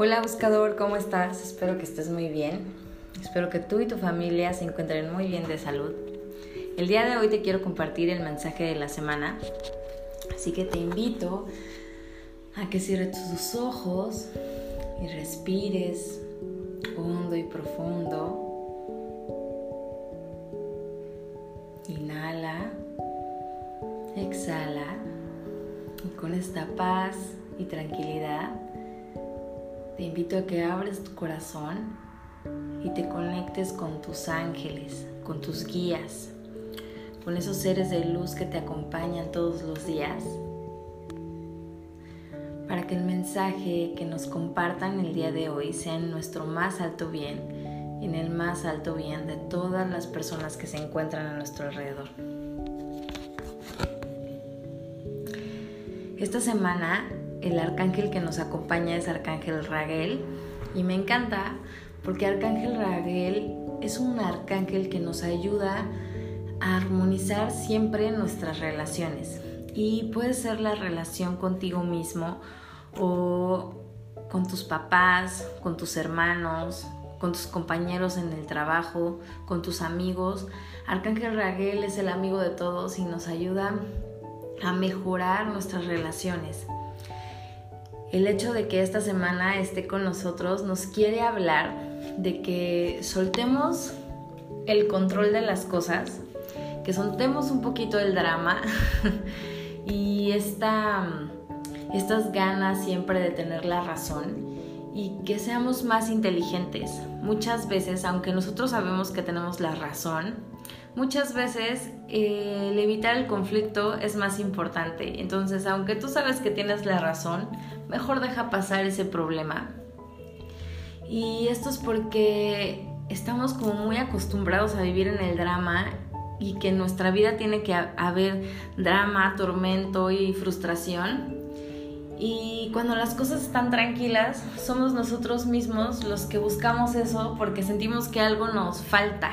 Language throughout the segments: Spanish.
Hola buscador, ¿cómo estás? Espero que estés muy bien. Espero que tú y tu familia se encuentren muy bien de salud. El día de hoy te quiero compartir el mensaje de la semana. Así que te invito a que cierres tus ojos y respires hondo y profundo. Inhala, exhala y con esta paz y tranquilidad te invito a que abres tu corazón y te conectes con tus ángeles, con tus guías, con esos seres de luz que te acompañan todos los días, para que el mensaje que nos compartan el día de hoy sea en nuestro más alto bien y en el más alto bien de todas las personas que se encuentran a nuestro alrededor. Esta semana el arcángel que nos acompaña es Arcángel Raguel. Y me encanta porque Arcángel Raguel es un arcángel que nos ayuda a armonizar siempre nuestras relaciones. Y puede ser la relación contigo mismo o con tus papás, con tus hermanos, con tus compañeros en el trabajo, con tus amigos. Arcángel Raguel es el amigo de todos y nos ayuda a mejorar nuestras relaciones el hecho de que esta semana esté con nosotros nos quiere hablar de que soltemos el control de las cosas, que soltemos un poquito el drama y esta, estas ganas siempre de tener la razón y que seamos más inteligentes. Muchas veces, aunque nosotros sabemos que tenemos la razón, muchas veces eh, el evitar el conflicto es más importante. Entonces, aunque tú sabes que tienes la razón, mejor deja pasar ese problema. Y esto es porque estamos como muy acostumbrados a vivir en el drama y que en nuestra vida tiene que haber drama, tormento y frustración. Y cuando las cosas están tranquilas, somos nosotros mismos los que buscamos eso porque sentimos que algo nos falta.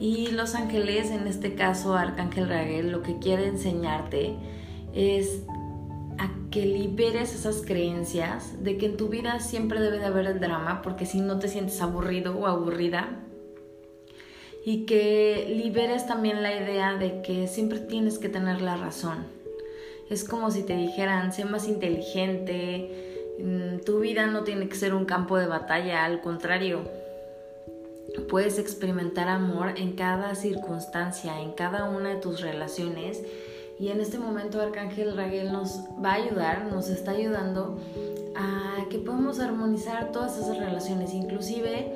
Y los ángeles, en este caso Arcángel Raguel, lo que quiere enseñarte es a que liberes esas creencias de que en tu vida siempre debe de haber el drama, porque si no te sientes aburrido o aburrida. Y que liberes también la idea de que siempre tienes que tener la razón. Es como si te dijeran, sé más inteligente, mm, tu vida no tiene que ser un campo de batalla, al contrario. Puedes experimentar amor en cada circunstancia, en cada una de tus relaciones y en este momento Arcángel Raguel nos va a ayudar, nos está ayudando a que podamos armonizar todas esas relaciones, inclusive,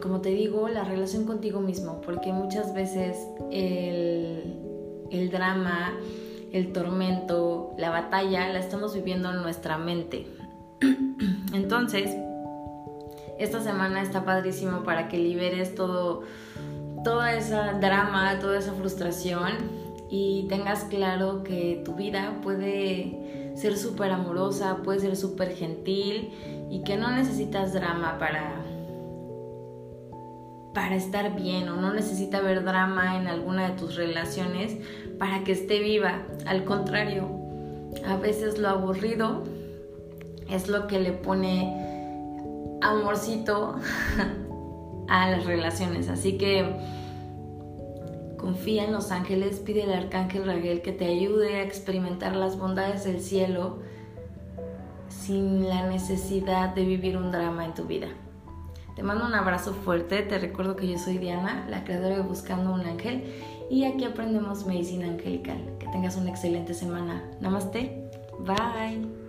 como te digo, la relación contigo mismo, porque muchas veces el, el drama, el tormento, la batalla, la estamos viviendo en nuestra mente. Entonces, esta semana está padrísimo para que liberes todo, toda esa drama, toda esa frustración y tengas claro que tu vida puede ser súper amorosa, puede ser súper gentil y que no necesitas drama para, para estar bien o no necesita haber drama en alguna de tus relaciones para que esté viva. Al contrario, a veces lo aburrido es lo que le pone amorcito a las relaciones. Así que Confía en los ángeles, pide al arcángel Raguel que te ayude a experimentar las bondades del cielo sin la necesidad de vivir un drama en tu vida. Te mando un abrazo fuerte, te recuerdo que yo soy Diana, la creadora de Buscando un Ángel, y aquí aprendemos medicina angelical. Que tengas una excelente semana. Namaste, bye.